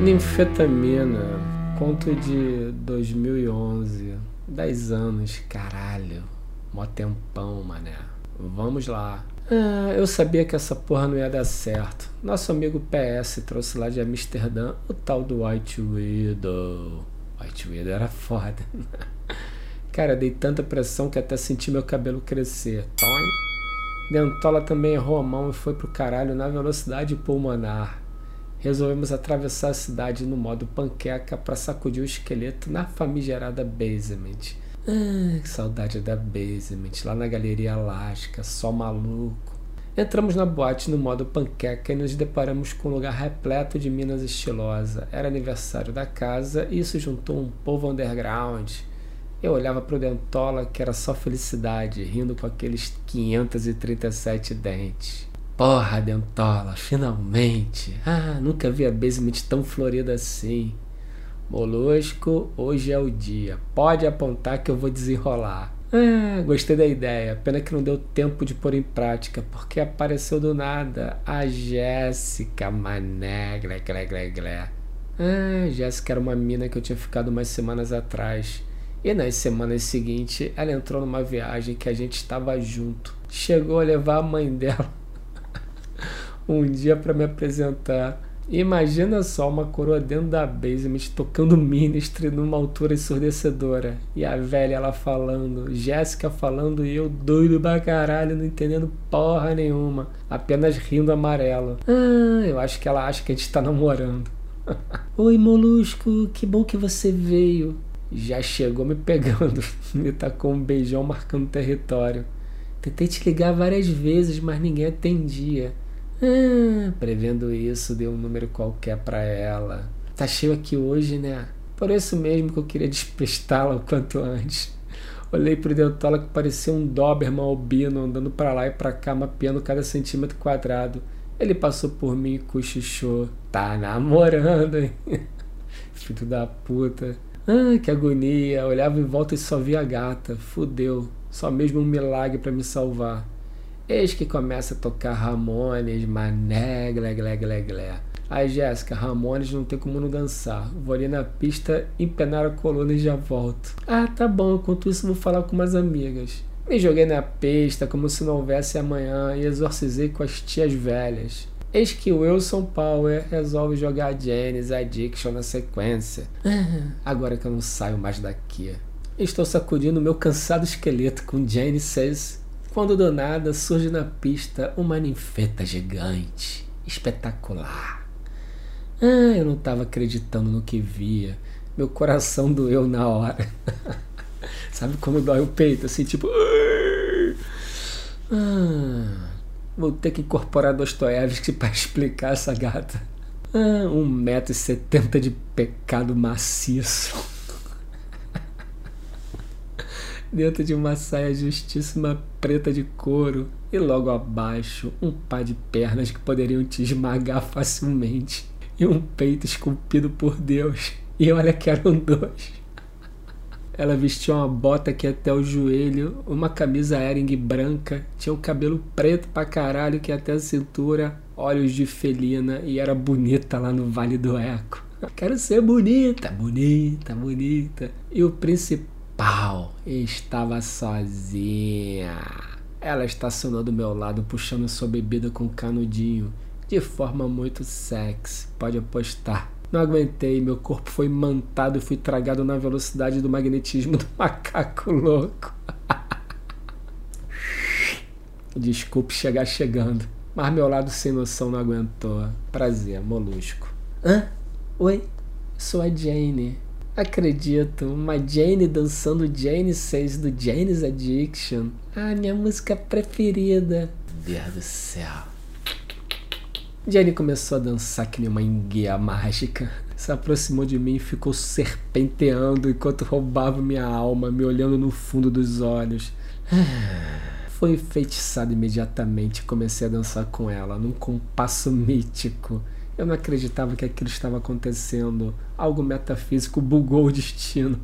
Ninfetamina, conto de 2011, 10 anos, caralho, mó tempão, mané. Vamos lá. Ah, eu sabia que essa porra não ia dar certo. Nosso amigo PS trouxe lá de Amsterdã o tal do White Widow. White Widow era foda. Cara, dei tanta pressão que até senti meu cabelo crescer. Toin. Dentola também errou a mão e foi pro caralho na velocidade pulmonar resolvemos atravessar a cidade no modo panqueca para sacudir o esqueleto na famigerada basement. Ah, que saudade da basement, lá na Galeria Alasca, só maluco. Entramos na boate no modo panqueca e nos deparamos com um lugar repleto de minas estilosa. Era aniversário da casa e isso juntou um povo underground. Eu olhava para o Dentola, que era só felicidade, rindo com aqueles 537 dentes. Porra, Dentola, finalmente! Ah, nunca vi a basement tão florida assim. Molusco, hoje é o dia. Pode apontar que eu vou desenrolar. Ah, gostei da ideia. Pena que não deu tempo de pôr em prática, porque apareceu do nada a Jéssica, mané, glé, glé, glé, glé. Ah, Jéssica era uma mina que eu tinha ficado umas semanas atrás. E nas semanas seguintes, ela entrou numa viagem que a gente estava junto. Chegou a levar a mãe dela um dia para me apresentar. Imagina só uma coroa dentro da basement tocando ministry numa altura ensurdecedora. E a velha ela falando, Jéssica falando e eu doido pra caralho, não entendendo porra nenhuma. Apenas rindo amarelo. Ah, eu acho que ela acha que a gente tá namorando. Oi, Molusco, que bom que você veio. Já chegou me pegando, me tacou um beijão marcando território. Tentei te ligar várias vezes, mas ninguém atendia. Ah, prevendo isso, dei um número qualquer para ela. Tá cheio aqui hoje, né? Por isso mesmo que eu queria despestá-la o quanto antes. Olhei pro dentola que parecia um Doberman albino andando para lá e para cá, mapeando cada centímetro quadrado. Ele passou por mim e cochichou. Tá namorando, hein? Filho da puta. Ah, que agonia. Olhava em volta e só via a gata. Fudeu. Só mesmo um milagre para me salvar. Eis que começa a tocar Ramones, mané, glé, glé, glé, glé. Aí, Jéssica, Ramones não tem como não dançar. Vou ali na pista, empenar a coluna e já volto. Ah, tá bom, enquanto isso vou falar com umas amigas. Me joguei na pista como se não houvesse amanhã e exorcizei com as tias velhas. Eis que Wilson Power resolve jogar Janis Addiction na sequência. Agora que eu não saio mais daqui. Estou sacudindo meu cansado esqueleto com Jane Says quando do nada surge na pista uma ninfeta gigante, espetacular. Ah, eu não estava acreditando no que via. Meu coração doeu na hora. Sabe quando dói o peito, assim, tipo. Ah, vou ter que incorporar Dostoiévski para explicar essa gata. Ah, um metro e setenta de pecado maciço dentro de uma saia justíssima preta de couro e logo abaixo um par de pernas que poderiam te esmagar facilmente e um peito esculpido por Deus. E olha que eram dois. Ela vestia uma bota que até o joelho, uma camisa Ering branca, tinha o um cabelo preto pra caralho que até a cintura, olhos de felina e era bonita lá no Vale do Eco. Quero ser bonita, bonita, bonita. E o principal Pau! Estava sozinha. Ela estacionou do meu lado, puxando sua bebida com canudinho, de forma muito sexy, pode apostar. Não aguentei, meu corpo foi mantado e fui tragado na velocidade do magnetismo do macaco louco. Desculpe chegar chegando, mas meu lado sem noção não aguentou. Prazer, molusco. Hã? Oi, sou a Jane. Acredito, uma Jane dançando Jane 6 do Jane's Addiction. Ah, minha música preferida. Deus do céu. Jane começou a dançar que nem uma enguia mágica. Se aproximou de mim e ficou serpenteando enquanto roubava minha alma, me olhando no fundo dos olhos. Foi enfeitiçado imediatamente e comecei a dançar com ela, num compasso mítico. Eu não acreditava que aquilo estava acontecendo. Algo metafísico bugou o destino.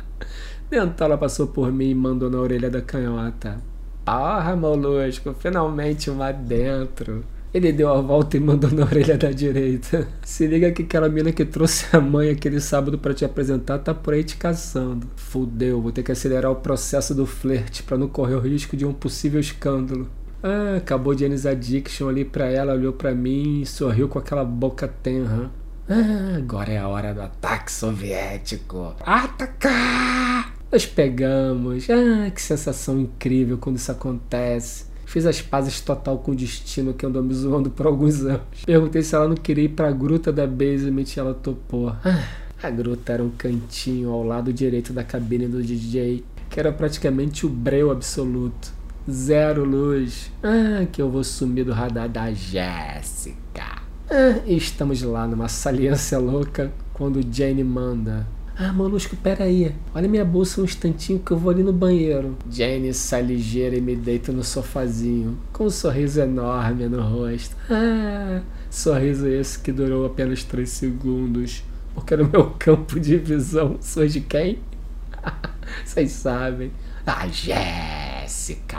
Dentola passou por mim e mandou na orelha da canhota. Porra, molusco, finalmente uma dentro. Ele deu a volta e mandou na orelha da direita. Se liga que aquela mina que trouxe a mãe aquele sábado para te apresentar tá por aí te caçando. Fudeu, vou ter que acelerar o processo do flerte para não correr o risco de um possível escândalo. Ah, acabou de Janis Addiction ali pra ela, olhou para mim e sorriu com aquela boca tenra. Ah, agora é a hora do ataque soviético. Atacar! Nós pegamos. Ah, que sensação incrível quando isso acontece. Fiz as pazes total com o destino que andou me zoando por alguns anos. Perguntei se ela não queria ir pra gruta da basement e ela topou. Ah, a gruta era um cantinho ao lado direito da cabine do DJ, que era praticamente o breu absoluto. Zero luz. Ah, que eu vou sumir do radar da Jéssica. Ah, estamos lá numa saliência louca quando Jane manda. Ah, Molusco, peraí. Olha minha bolsa um instantinho que eu vou ali no banheiro. Jane sai ligeira e me deita no sofazinho, com um sorriso enorme no rosto. Ah, sorriso esse que durou apenas três segundos, porque no meu campo de visão sou de quem? Vocês sabem. A Jéssica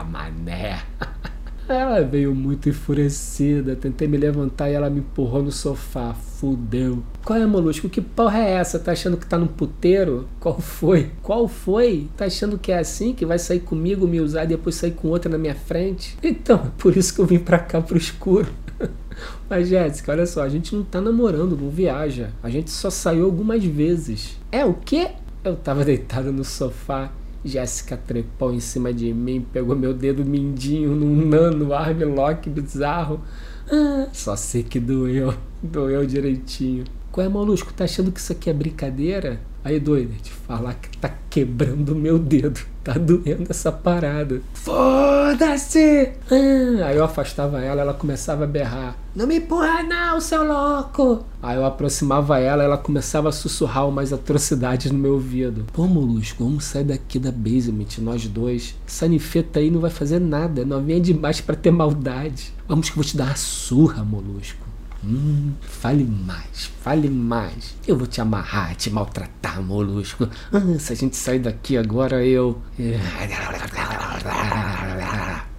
Mané. Ela veio muito enfurecida. Tentei me levantar e ela me empurrou no sofá. Fudeu. Qual é, molusco? Que porra é essa? Tá achando que tá num puteiro? Qual foi? Qual foi? Tá achando que é assim? Que vai sair comigo, me usar e depois sair com outra na minha frente? Então, é por isso que eu vim pra cá pro escuro. Mas, Jéssica, olha só, a gente não tá namorando, não viaja. A gente só saiu algumas vezes. É o quê? Eu tava deitado no sofá Jéssica trepou em cima de mim, pegou meu dedo mindinho num nano armlock bizarro. Ah, só sei que doeu, doeu direitinho. Qual é, Molusco? Tá achando que isso aqui é brincadeira? Aí, doido, te falar que tá quebrando meu dedo. Tá doendo essa parada. Foda-se! Ah, aí eu afastava ela, ela começava a berrar. Não me empurra não, seu louco! Aí eu aproximava ela, ela começava a sussurrar umas atrocidades no meu ouvido. Pô, Molusco, vamos sair daqui da basement, nós dois. Essa aí não vai fazer nada, não vem demais para ter maldade. Vamos que eu vou te dar uma surra, Molusco. Hum, fale mais, fale mais. Eu vou te amarrar, te maltratar, molusco. Ah, se a gente sair daqui agora, eu.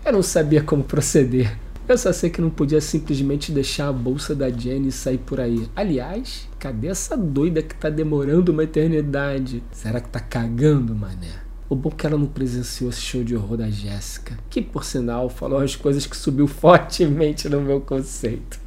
Eu não sabia como proceder. Eu só sei que não podia simplesmente deixar a bolsa da Jenny sair por aí. Aliás, cadê essa doida que tá demorando uma eternidade? Será que tá cagando, mané? O bom é que ela não presenciou esse show de horror da Jéssica, que por sinal falou as coisas que subiu fortemente no meu conceito.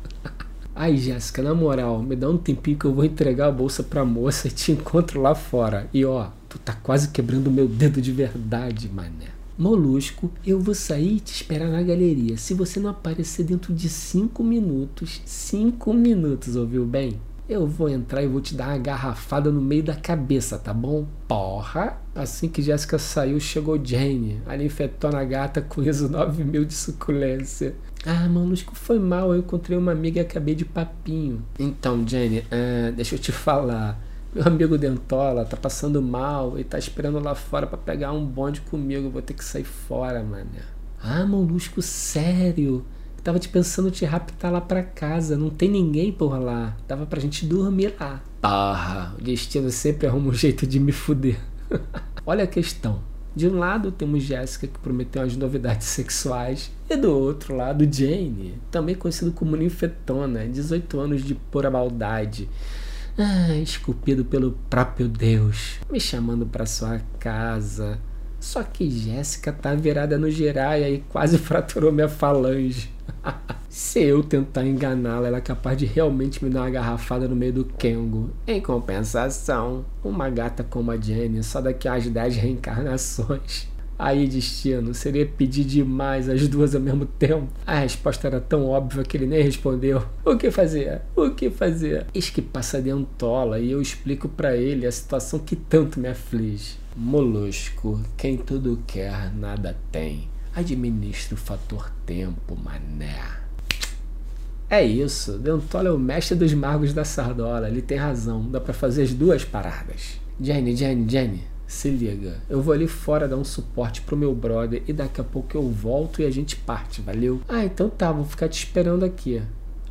Ai, Jéssica, na moral, me dá um tempinho que eu vou entregar a bolsa pra moça e te encontro lá fora. E ó, tu tá quase quebrando meu dedo de verdade, mané. Molusco, eu vou sair e te esperar na galeria. Se você não aparecer dentro de cinco minutos, cinco minutos, ouviu bem? Eu vou entrar e vou te dar uma garrafada no meio da cabeça, tá bom? Porra! Assim que Jéssica saiu, chegou Jane. Ali infectou na gata com ISO 9000 de suculência. Ah, Molusco, foi mal. Eu encontrei uma amiga e acabei de papinho. Então, Jane, uh, deixa eu te falar. Meu amigo Dentola tá passando mal e tá esperando lá fora para pegar um bonde comigo. Vou ter que sair fora, mano. Ah, Molusco, sério? Tava te pensando te raptar lá pra casa. Não tem ninguém por lá. Tava pra gente dormir lá. Porra, o destino sempre arruma um jeito de me fuder. Olha a questão. De um lado temos Jéssica que prometeu as novidades sexuais e do outro lado Jane, também conhecido como Ninfetona, 18 anos de pura maldade. Ah, esculpido pelo próprio Deus, me chamando para sua casa. Só que Jéssica tá virada no giraia e quase fraturou minha falange. Se eu tentar enganá-la, ela é capaz de realmente me dar uma garrafada no meio do Kengo. Em compensação, uma gata como a Jenny, só daqui às 10 reencarnações. Aí, destino, seria pedir demais as duas ao mesmo tempo. A resposta era tão óbvia que ele nem respondeu. O que fazer? O que fazer? Eis que passa dentola e eu explico para ele a situação que tanto me aflige. Molusco, quem tudo quer, nada tem. Administre o fator tempo, mané. É isso, Dentola é o mestre dos magos da sardola. Ele tem razão, dá para fazer as duas paradas. Jenny, Jenny, Jenny, se liga. Eu vou ali fora dar um suporte pro meu brother e daqui a pouco eu volto e a gente parte, valeu? Ah, então tá, vou ficar te esperando aqui.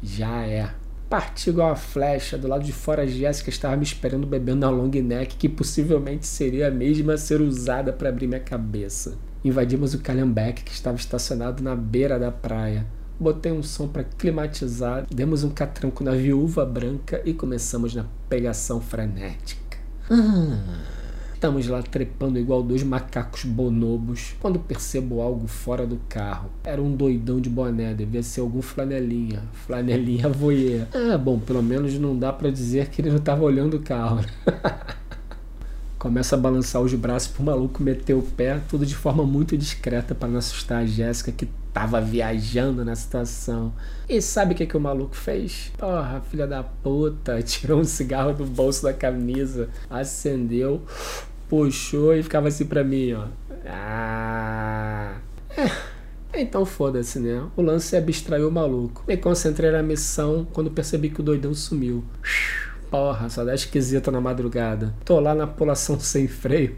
Já é. Parti igual a flecha, do lado de fora a Jéssica estava me esperando bebendo na long neck, que possivelmente seria a mesma a ser usada para abrir minha cabeça. Invadimos o Calhambeck, que estava estacionado na beira da praia. botei um som para climatizar, demos um catranco na viúva branca e começamos na pegação frenética. Ah. Estamos lá trepando igual dois macacos bonobos quando percebo algo fora do carro. Era um doidão de boné, devia ser algum flanelinha. Flanelinha voyeur. Ah, bom, pelo menos não dá para dizer que ele não estava olhando o carro. Começa a balançar os braços pro maluco meter o pé, tudo de forma muito discreta para não assustar a Jéssica, que tava viajando na situação. E sabe o que, que o maluco fez? Porra, filha da puta, tirou um cigarro do bolso da camisa, acendeu, puxou e ficava assim pra mim, ó. Ah. É, então foda-se, né? O lance é abstrair o maluco. Me concentrei na missão quando percebi que o doidão sumiu. Porra, só dá esquisita na madrugada. Tô lá na pulação sem freio.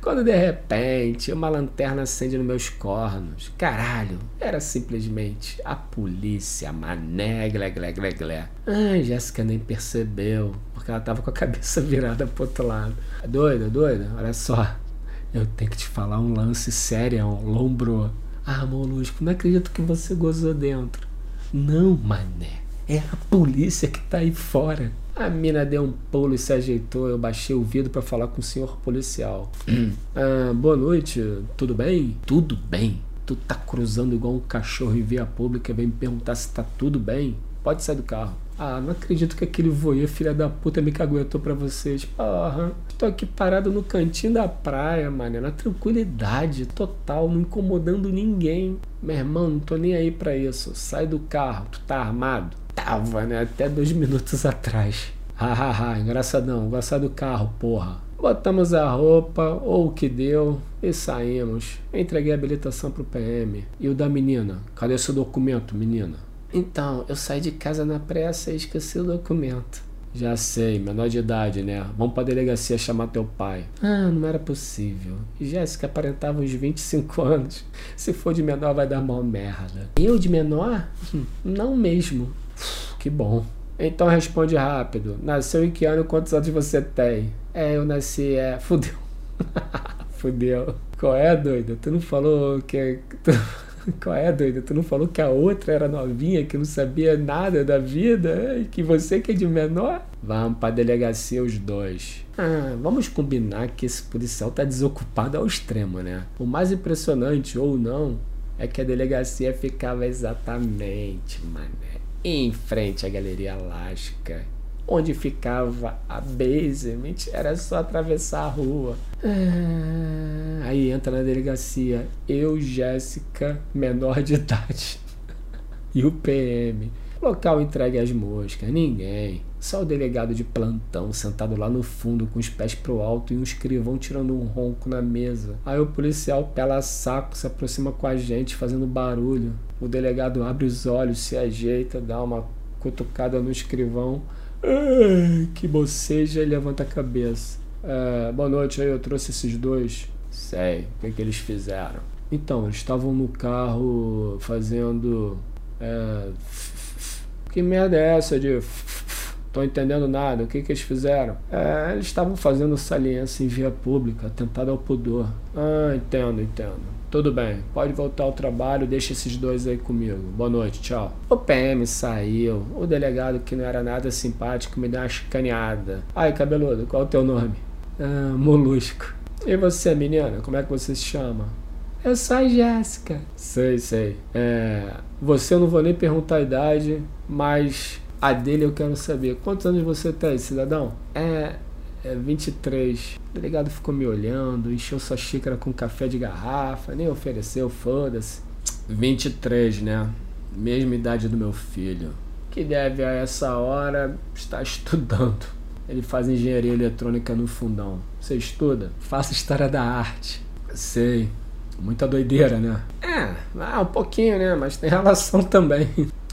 Quando de repente uma lanterna acende nos meus cornos. Caralho, era simplesmente a polícia, mané, glé, glé, glé, glé. Ai, Jéssica nem percebeu, porque ela tava com a cabeça virada pro outro lado. É doida, doida? Olha só, eu tenho que te falar um lance sério, um lombro. Ah, Molusco, não acredito que você gozou dentro. Não, mané, é a polícia que tá aí fora. A mina deu um pulo e se ajeitou. Eu baixei o vidro para falar com o senhor policial. ah, boa noite, tudo bem? Tudo bem. Tu tá cruzando igual um cachorro em via pública e vem me perguntar se tá tudo bem? Pode sair do carro. Ah, não acredito que aquele voyeur, filha da puta, me caguetou pra vocês. Porra, tô aqui parado no cantinho da praia, mano, na tranquilidade total, não incomodando ninguém. Meu irmão, não tô nem aí pra isso. Sai do carro, tu tá armado? Tava, né? Até dois minutos atrás. Hahaha, engraçadão, gostar do carro, porra. Botamos a roupa, ou o que deu, e saímos. Entreguei a habilitação pro PM. E o da menina? Cadê seu documento, menina? Então, eu saí de casa na pressa e esqueci o documento. Já sei, menor de idade, né? Vamos pra delegacia chamar teu pai. Ah, não era possível. Jéssica aparentava uns 25 anos. Se for de menor, vai dar mal merda. Eu de menor? Hum, não mesmo. Que bom. Então responde rápido. Nasceu em que ano quantos anos você tem? É, eu nasci, é. Fudeu. Fudeu. Qual é, doida? Tu não falou que. Qual é, doida? Tu não falou que a outra era novinha, que não sabia nada da vida? E que você que é de menor? Vamos pra delegacia os dois. Ah, vamos combinar que esse policial tá desocupado ao extremo, né? O mais impressionante, ou não, é que a delegacia ficava exatamente, mané em frente à Galeria Alaska, onde ficava a basement, era só atravessar a rua. Ah, aí entra na delegacia eu, Jéssica, menor de idade, e o PM. Local entregue às moscas, ninguém. Só o delegado de plantão sentado lá no fundo com os pés pro alto e um escrivão tirando um ronco na mesa. Aí o policial pela saco se aproxima com a gente fazendo barulho. O delegado abre os olhos, se ajeita, dá uma cutucada no escrivão. Que boceja e levanta a cabeça. É, boa noite aí, eu trouxe esses dois. Sei, o que, que eles fizeram? Então, eles estavam no carro fazendo. É, que merda é essa de Tô entendendo nada. O que, que eles fizeram? É, eles estavam fazendo saliência em via pública, atentado ao pudor. Ah, entendo, entendo. Tudo bem, pode voltar ao trabalho, deixa esses dois aí comigo. Boa noite, tchau. O PM saiu. O delegado, que não era nada simpático, me deu uma chicaneada. Ai, cabeludo, qual é o teu nome? Ah, Molusco. E você, menina, como é que você se chama? Eu sou a Jéssica. Sei, sei. É, você eu não vou nem perguntar a idade, mas a dele eu quero saber. Quantos anos você tem, cidadão? É, é 23. O delegado ficou me olhando, encheu sua xícara com café de garrafa, nem ofereceu, foda-se. 23, né? Mesma idade do meu filho. Que deve a essa hora estar estudando. Ele faz engenharia eletrônica no fundão. Você estuda? Faço história da arte. Sei. Muita doideira, né? É, ah, um pouquinho, né? Mas tem relação também.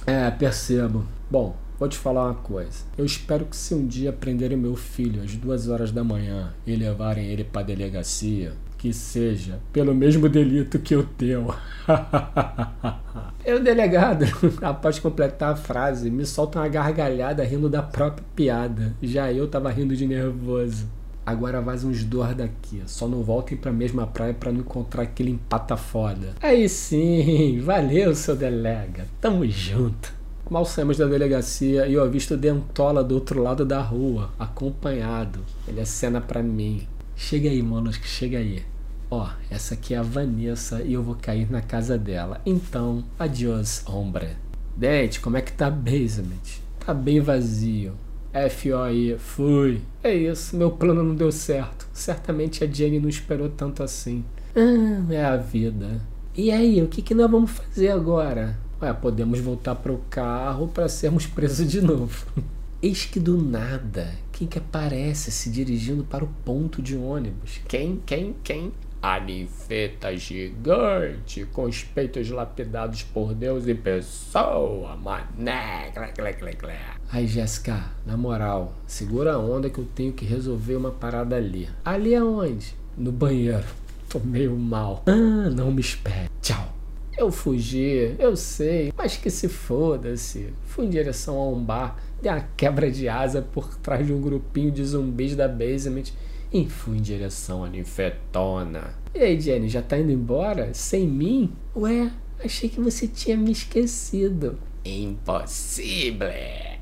É, percebo. Bom, Vou te falar uma coisa. Eu espero que se um dia prenderem meu filho às duas horas da manhã e levarem ele para delegacia, que seja pelo mesmo delito que o teu. e o delegado, após completar a frase, me solta uma gargalhada rindo da própria piada. Já eu tava rindo de nervoso. Agora vaza uns dois daqui. Só não voltem pra mesma praia para não encontrar aquele empata foda. Aí sim, valeu, seu delega. Tamo junto. Mal saímos da delegacia e eu avisto Dentola do outro lado da rua, acompanhado. Ele acena para mim. Chega aí, Molusco, chega aí. Ó, essa aqui é a Vanessa e eu vou cair na casa dela. Então, adiós, hombre. Dente, como é que tá basement? Tá bem vazio. FOI, fui. É isso, meu plano não deu certo. Certamente a Jenny não esperou tanto assim. Ah, é a vida. E aí, o que, que nós vamos fazer agora? Ué, podemos voltar para o carro para sermos presos de novo. Eis que do nada, quem que aparece se dirigindo para o ponto de ônibus? Quem, quem, quem? A ninfeta gigante, com os peitos lapidados por Deus e pessoa, mané, clé, clé, clé, clé. Aí, Jéssica, na moral, segura a onda que eu tenho que resolver uma parada ali. Ali aonde? No banheiro. Tô meio mal. Ah, não me espere. Tchau. Eu fugi, eu sei, mas que se foda-se. Fui em direção a um bar, dei uma quebra de asa por trás de um grupinho de zumbis da basement e fui em direção à ninfetona. E aí, Jenny, já tá indo embora? Sem mim? Ué, achei que você tinha me esquecido. Impossível!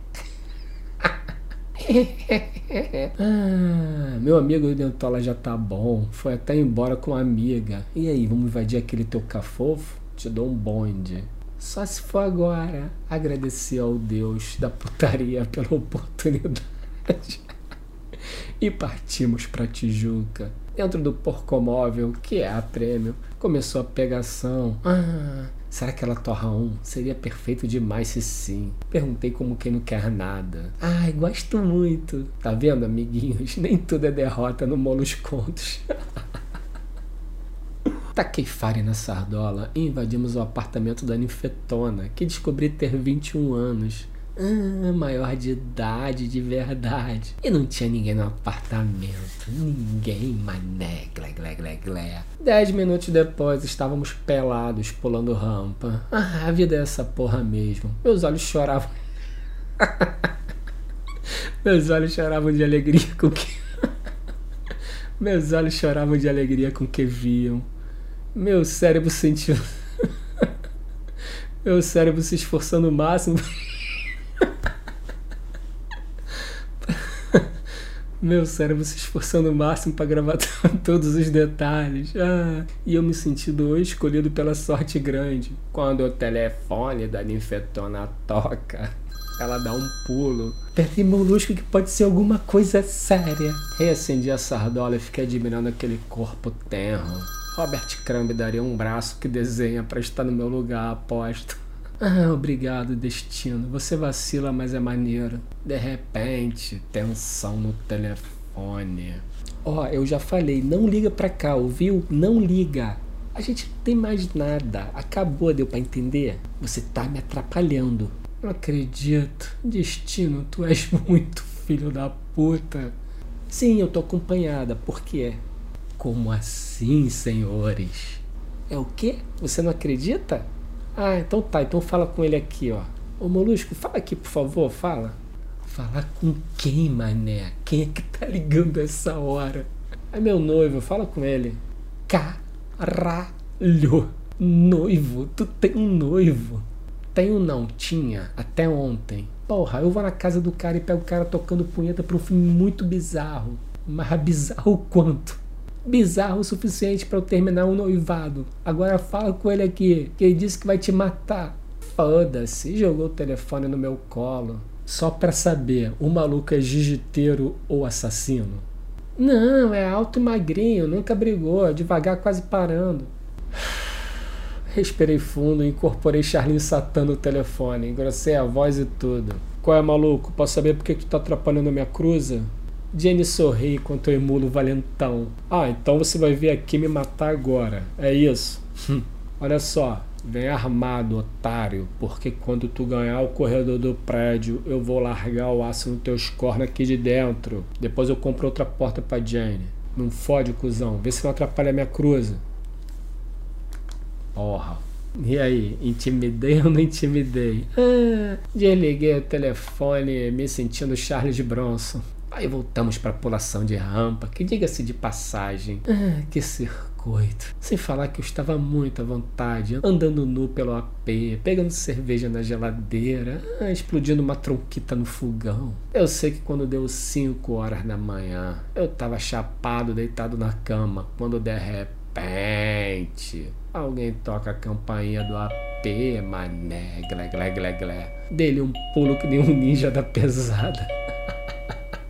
ah, meu amigo Dentola já tá bom. Foi até embora com a amiga. E aí, vamos invadir aquele teu cafofo? Te dou um bonde. Só se for agora. Agradecer ao Deus da putaria pela oportunidade e partimos para Tijuca. Dentro do porcomóvel, que é a prêmio, começou a pegação. Ah, será que ela torra um? Seria perfeito demais se sim. Perguntei como quem não quer nada. Ai, gosto muito. Tá vendo, amiguinhos? Nem tudo é derrota no Molos Contos. Taquei fare na sardola e invadimos o apartamento da ninfetona, que descobri ter 21 anos. Ah, maior de idade de verdade. E não tinha ninguém no apartamento. Ninguém, mané, glé, glé, glé, glé. Dez minutos depois estávamos pelados, pulando rampa. Ah, a vida é essa porra mesmo. Meus olhos choravam. Meus olhos choravam de alegria com que. Meus olhos choravam de alegria com que viam. Meu cérebro sentiu. Meu cérebro se esforçando o máximo. meu cérebro se esforçando o máximo para gravar todos os detalhes. Ah, e eu me sentindo hoje escolhido pela sorte grande. Quando o telefone da ninfetona toca, ela dá um pulo. Peraí, molusco, que pode ser alguma coisa séria. Reacendi a sardola e fiquei admirando aquele corpo tenro. Robert Crumb daria um braço que desenha para estar no meu lugar, aposto. Ah, obrigado, destino. Você vacila, mas é maneiro. De repente, tensão no telefone. Ó, oh, eu já falei, não liga pra cá, ouviu? Não liga. A gente não tem mais nada. Acabou, deu pra entender? Você tá me atrapalhando. Não acredito. Destino, tu és muito filho da puta. Sim, eu tô acompanhada. Por quê? Como assim, senhores? É o quê? Você não acredita? Ah, então tá, então fala com ele aqui, ó. Ô Molusco, fala aqui, por favor, fala. Falar com quem, mané? Quem é que tá ligando essa hora? É meu noivo, fala com ele. Caralho! Noivo? Tu tem um noivo? Tenho não, tinha, até ontem. Porra, eu vou na casa do cara e pego o cara tocando punheta pra um filme muito bizarro. Mas bizarro quanto? Bizarro o suficiente para eu terminar um noivado. Agora fala com ele aqui, que ele disse que vai te matar. Foda-se, jogou o telefone no meu colo. Só pra saber, o maluco é jiu-jiteiro ou assassino? Não, é alto e magrinho, nunca brigou, devagar quase parando. Respirei fundo e incorporei Charlinho Satã no telefone, engrossei a voz e tudo. Qual é, maluco? Posso saber por que tu tá atrapalhando a minha cruza? Jenny sorri enquanto eu emulo o valentão. Ah, então você vai vir aqui me matar agora. É isso? Hum. Olha só, vem armado, otário, porque quando tu ganhar o corredor do prédio, eu vou largar o aço no teus cornos aqui de dentro. Depois eu compro outra porta pra Jenny. Não fode, cuzão. Vê se não atrapalha a minha cruza. Porra. E aí, intimidei ou não intimidei? Ah, desliguei o telefone me sentindo Charles Bronson. Aí voltamos para a pulação de rampa, que diga-se de passagem. Ah, que circuito. Sem falar que eu estava muito à vontade, andando nu pelo AP, pegando cerveja na geladeira, ah, explodindo uma tronquita no fogão. Eu sei que quando deu 5 horas da manhã, eu estava chapado, deitado na cama, quando de repente alguém toca a campainha do AP, mané, glé, glé, glé, glé. Dele um pulo que nem um ninja da pesada.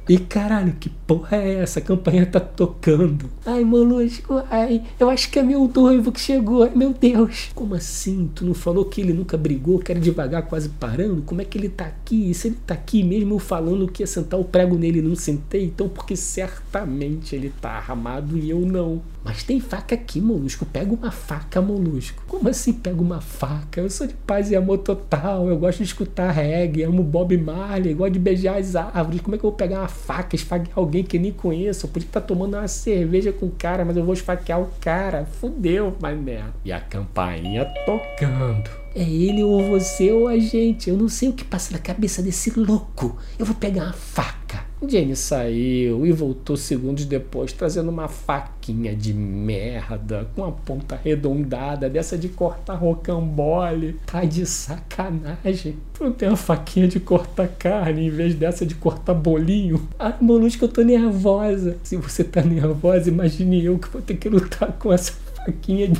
E caralho, que porra é essa? A campanha tá tocando. Ai, molusco, ai, eu acho que é meu noivo que chegou. Ai, meu Deus. Como assim? Tu não falou que ele nunca brigou, que era devagar, quase parando? Como é que ele tá aqui? E se ele tá aqui mesmo eu falando que ia sentar o prego nele e não sentei? Então, porque certamente ele tá armado e eu não. Mas tem faca aqui, molusco. Pega uma faca, molusco. Como assim pega uma faca? Eu sou de paz e amor total. Eu gosto de escutar reggae, amo Bob Marley, gosto de beijar as árvores. Como é que eu vou pegar uma faca, esfaquear alguém que nem conheço? Eu podia estar tomando uma cerveja com o cara, mas eu vou esfaquear o cara. Fudeu, mané. E a campainha tocando. É ele ou você ou a gente. Eu não sei o que passa na cabeça desse louco. Eu vou pegar uma faca. Jenny saiu e voltou segundos depois trazendo uma faquinha de merda com a ponta arredondada dessa de cortar rocambole. Tá de sacanagem. Tu não tem uma faquinha de cortar carne em vez dessa de cortar bolinho? Ah, Molusco, eu tô nervosa. Se você tá nervosa, imagine eu que vou ter que lutar com essa faquinha de...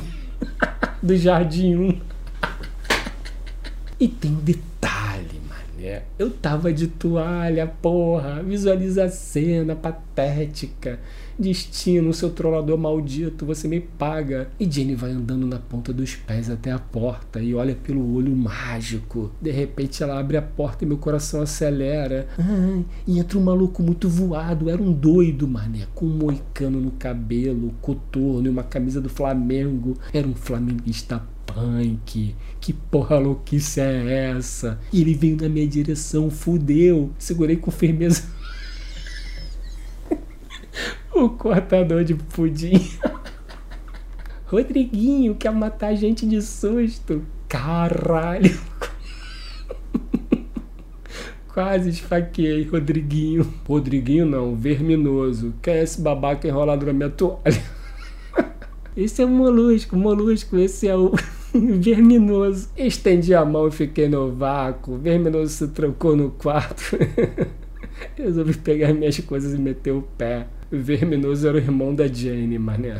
do Jardim 1. e tem um detalhe é, eu tava de toalha, porra. Visualiza a cena patética. Destino, seu trollador maldito, você me paga. E Jenny vai andando na ponta dos pés até a porta e olha pelo olho mágico. De repente ela abre a porta e meu coração acelera. Ai, e entra um maluco muito voado. Era um doido, mané, com um moicano no cabelo, coturno e uma camisa do Flamengo. Era um flamenguista punk. Que porra louquice é essa? E ele veio na minha direção, fudeu. Segurei com firmeza. o cortador de pudim. Rodriguinho quer matar gente de susto. Caralho. Quase esfaqueei, Rodriguinho. Rodriguinho não, verminoso. Quer esse babaca enrolado na minha toalha? Esse é o molusco, molusco, esse é o. Verminoso. Estendi a mão e fiquei no vácuo. Verminoso se trancou no quarto. Resolvi pegar minhas coisas e meter o pé. Verminoso era o irmão da Jane, mané.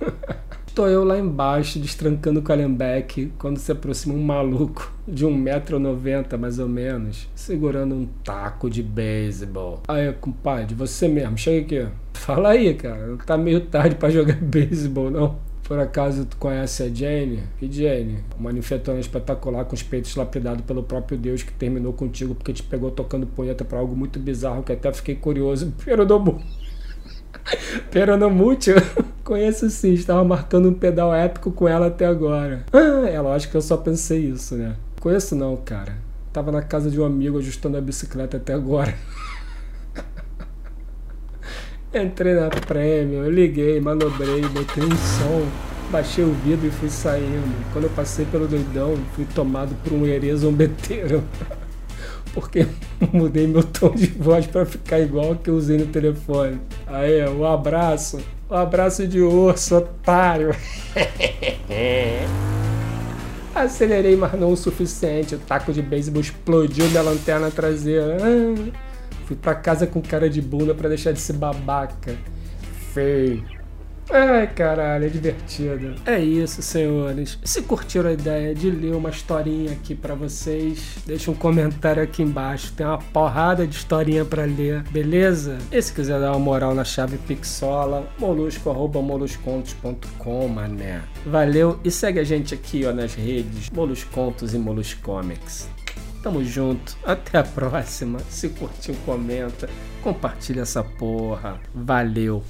Estou eu lá embaixo, destrancando o Calhambeck, quando se aproxima um maluco de 1,90m mais ou menos, segurando um taco de beisebol. Aí, compadre, você mesmo, chega aqui. Fala aí, cara, tá meio tarde para jogar beisebol, não? Por acaso tu conhece a Jane? Que Jane? Uma ninfetona espetacular com os peitos lapidados pelo próprio Deus que terminou contigo porque te pegou tocando punheta pra algo muito bizarro que até fiquei curioso. Peronomu. Peronomútil? Conheço sim, estava marcando um pedal épico com ela até agora. Ah, é lógico que eu só pensei isso, né? Conheço não, cara. Tava na casa de um amigo ajustando a bicicleta até agora. Entrei na Premium, liguei, manobrei, botei um som, baixei o vidro e fui saindo. Quando eu passei pelo doidão, fui tomado por um herê zombeteiro. Porque mudei meu tom de voz para ficar igual que eu usei no telefone. Aí, um abraço. Um abraço de urso, otário. Acelerei, mas não o suficiente. O taco de beisebol explodiu da lanterna traseira. Ah. Pra casa com cara de bunda para deixar de ser babaca. Feio. Ai, caralho, é divertido. É isso, senhores. Se curtiram a ideia de ler uma historinha aqui para vocês, deixa um comentário aqui embaixo. Tem uma porrada de historinha para ler, beleza? E se quiser dar uma moral na chave Pixola, molusco.moluscontos.com, mané. Valeu e segue a gente aqui ó, nas redes Moluscontos e Moluscomics. Tamo junto. Até a próxima. Se curtiu, comenta. Compartilha essa porra. Valeu.